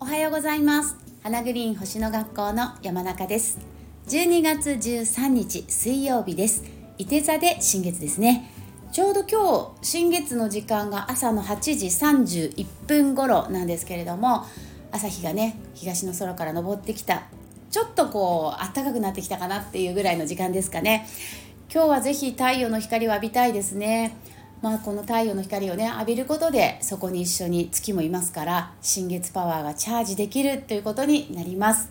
おはようございます。花グリーン星の学校の山中です。12月13日水曜日です。伊手座で新月ですね。ちょうど今日新月の時間が朝の8時31分頃なんですけれども朝日がね東の空から昇ってきた。ちょっとこう暖かくなってきたかなっていうぐらいの時間ですかね。今日はぜひ太陽の光を浴びたいですね。まあ、この太陽の光をね浴びることでそこに一緒に月もいますから新月パワーがチャージできるということになります。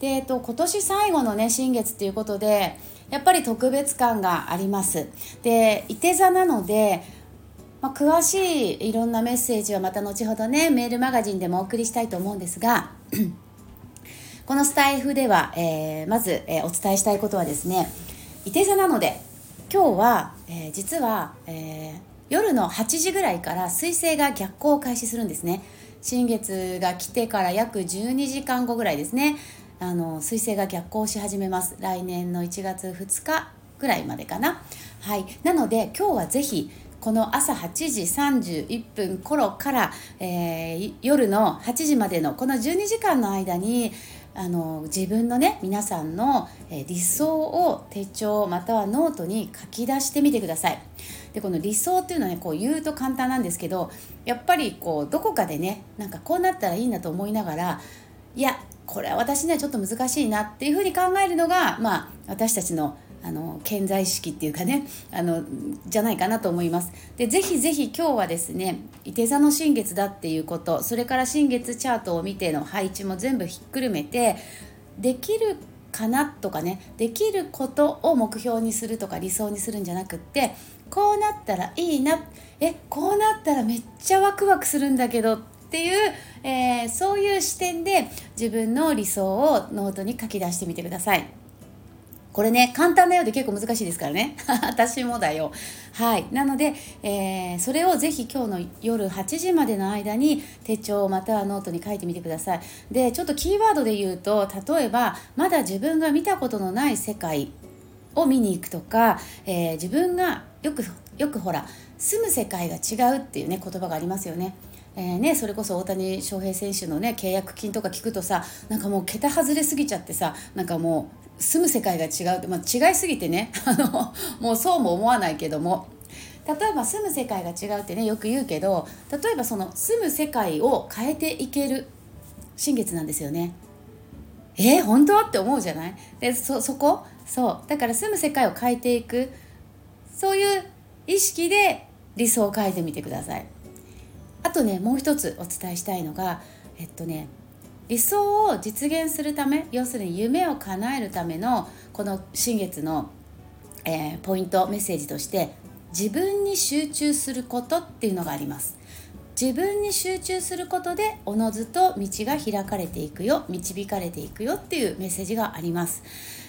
で、えっと、今年最後のね新月ということでやっぱり特別感があります。でいて座なのでまあ、詳しいいろんなメッセージはまた後ほどねメールマガジンでもお送りしたいと思うんですがこのスタイフでは、えー、まず、えー、お伝えしたいことはですねいて座なので今日は、えー、実は、えー、夜の8時ぐらいから彗星が逆行を開始するんですね。新月が来てから約12時間後ぐらいですね。あの彗星が逆行し始めます。来年の1月2日ぐらいまでかな。はい。なので今日はぜひこの朝8時31分頃から、えー、夜の8時までのこの12時間の間にあの自分のね皆さんの、理想を手帳またはノートに書き出してみてください。でこの理想っていうのはねこう言うと簡単なんですけどやっぱりこうどこかでねなんかこうなったらいいなと思いながらいやこれは私にはちょっと難しいなっていうふうに考えるのが、まあ、私たちのあの健在意識っていうかねあのじゃないかなと思います。でぜひぜひ今日はですね伊手座の新月だっていうことそれから新月チャートを見ての配置も全部ひっくるめてできるかなとかねできることを目標にするとか理想にするんじゃなくってこうなったらいいなえこうなったらめっちゃワクワクするんだけどっていう、えー、そういう視点で自分の理想をノートに書き出してみてください。これね簡単なようで結構難しいですからね。私もだよ。はい。なので、えー、それをぜひ今日の夜8時までの間に手帳またはノートに書いてみてください。でちょっとキーワードで言うと例えばまだ自分が見たことのない世界を見に行くとか、えー、自分がよくよくほら住む世界が違うっていうね言葉がありますよね。えーね、それこそ大谷翔平選手のね契約金とか聞くとさなんかもう桁外れすぎちゃってさなんかもう住む世界が違うって、まあ、違いすぎてね あのもうそうも思わないけども。例えば住む世界が違うってねよく言うけど例えばその住む世界を変えていける新月なんですよね。えー、本当？って思うじゃない？でそそこ？そう。だから住む世界を変えていく。そういう意識で理想を変えてみてください。あとねもう一つお伝えしたいのがえっとね理想を実現するため要するに夢を叶えるためのこの新月の、えー、ポイントメッセージとして自分に集中することっていうのがあります。自分に集中することでおのずと道が開かれていくよ導かれていくよっていうメッセージがあります。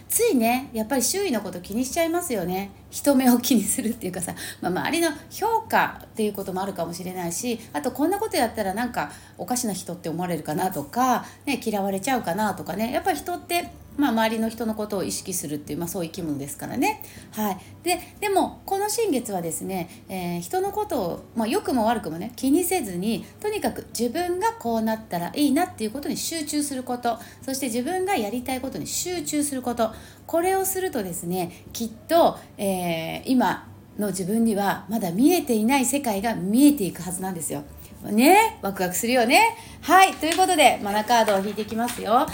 ついねやっぱり周囲のこと気にしちゃいますよね。人目を気にするっていうかさ、まあ、周りの評価っていうこともあるかもしれないしあとこんなことやったらなんかおかしな人って思われるかなとか、ね、嫌われちゃうかなとかね。やっぱり人ってまあ、周りの人のことを意識するっていう、まあ、そういう生き物ですからね。はい、ででもこの新月はですね、えー、人のことを、まあ、良くも悪くもね気にせずにとにかく自分がこうなったらいいなっていうことに集中することそして自分がやりたいことに集中することこれをするとですねきっと、えー、今の自分にはまだ見えていない世界が見えていくはずなんですよ。ね？ワクワクするよね？はいということでマナカードを引いていきますよ。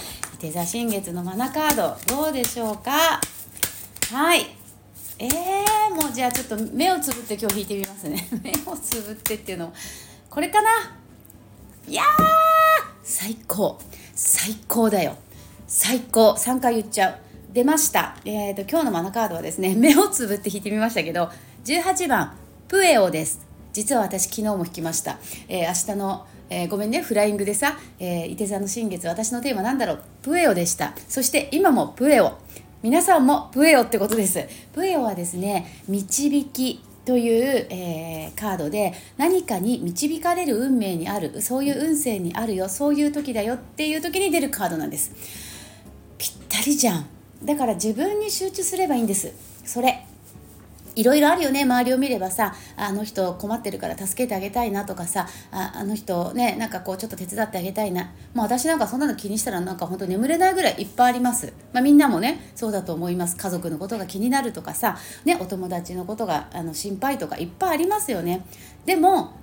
手座新月のマナカードどうでしょうか？はい。えー、もうじゃあちょっと目をつぶって今日引いてみますね。目をつぶってっていうのこれかな？いや最高。最高だよ。最高。3回言っちゃう。出ました。えーと今日のマナカードはですね 目をつぶって引いてみましたけど18番プエオです。実は私昨日も引きました、えー、明日のえー、ごめんねフライングでさ、えー、伊手座の新月私のテーマなんだろう？プエオでした。そして今もプエオ。皆さんもプエオってことです。プエオはですね導きという、えー、カードで何かに導かれる運命にあるそういう運勢にあるよそういう時だよっていう時に出るカードなんです。ぴったりじゃん。だから自分に集中すればいいんです。それ。いろいろあるよね周りを見ればさあの人困ってるから助けてあげたいなとかさああの人ねなんかこうちょっと手伝ってあげたいな。もう私なんかそんなの気にしたらなんか本当眠れないぐらいいっぱいあります、まあ、みんなもねそうだと思います。家族のことが気になるとかさ、ね、お友達のことがあの心配とかいっぱいありますよね。でも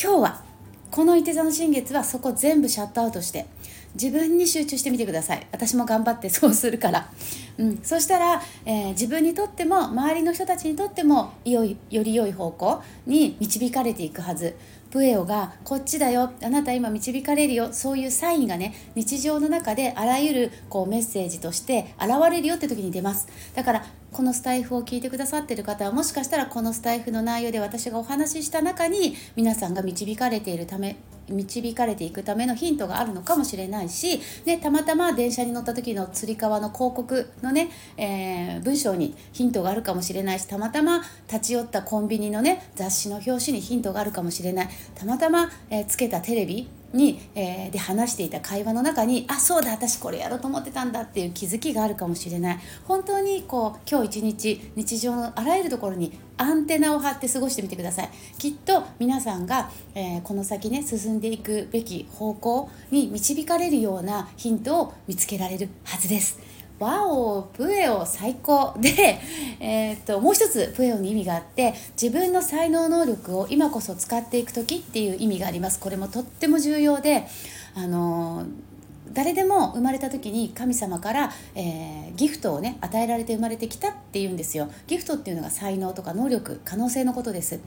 今日はこの射手座の新月はそこ全部シャットアウトして自分に集中してみてください。私も頑張ってそうするから、うん、そしたら、えー、自分にとっても周りの人たちにとってもよいより良い方向に導かれていくはず。プエオがこっちだよあなた今導かれるよそういうサインがね日常の中であらゆるこうメッセージとして現れるよって時に出ます。だからこのスタエフを聞いてくださってる方はもしかしたらこのスタエフの内容で私がお話しした中に皆さんが導かれているため導かれていくためのヒントがあるのかもしれないし、ね、たまたま電車に乗った時のつり革の広告のね、えー、文章にヒントがあるかもしれないしたまたま立ち寄ったコンビニのね雑誌の表紙にヒントがあるかもしれない。たまたま、えー、つけたテレビに、えー、で話していた会話の中にあそうだ私これやろうと思ってたんだっていう気づきがあるかもしれない。本当にこう今日一日日常のあらゆるところにアンテナを張って過ごしてみてください。きっと皆さんが、えー、この先ね進んでいくべき方向に導かれるようなヒントを見つけられるはずです。ワオプエオ最高。で、えー、っともう一つプエオに意味があって自分の才能能力を今こそ使っていく時っていう意味があります。これもとっても重要であの誰でも生まれた時に神様から、えー、ギフトをね与えられて生まれてきたっていうんですよ。ギフトっていうのが才能とか能力可能性のことです。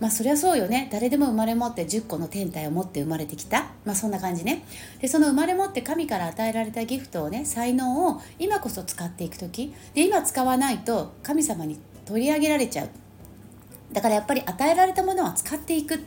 まあそりゃそうよね。誰でも生まれ持って10個の天体を持って生まれてきた。まあそんな感じね。でその生まれ持って神から与えられたギフトをね才能を今こそ使っていく時。で今使わないと神様に取り上げられちゃう。だからやっぱり与えられたものは使っていく。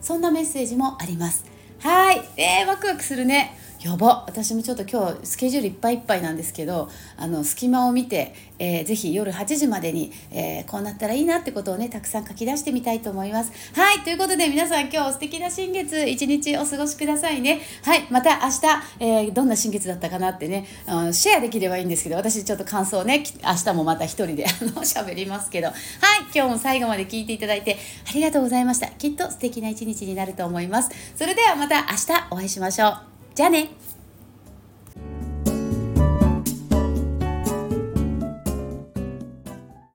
そんなメッセージもあります。はい。えー、ワクワクするね。やば私もちょっと今日スケジュールいっぱいいっぱいなんですけどあの隙間を見て、えー、ぜひ夜8時までに、えー、こうなったらいいなってことをねたくさん書き出してみたいと思います。はいということで皆さん今日素敵な新月一日お過ごしくださいね。はいまた明日、えー、どんな新月だったかなってね、うん、シェアできればいいんですけど私ちょっと感想をね明日もまた一人であの喋りますけど。はい今日も最後まで聞いていただいてありがとうございました。きっと素敵な一日になると思います。それではまた明日お会いしましょう。じゃあね。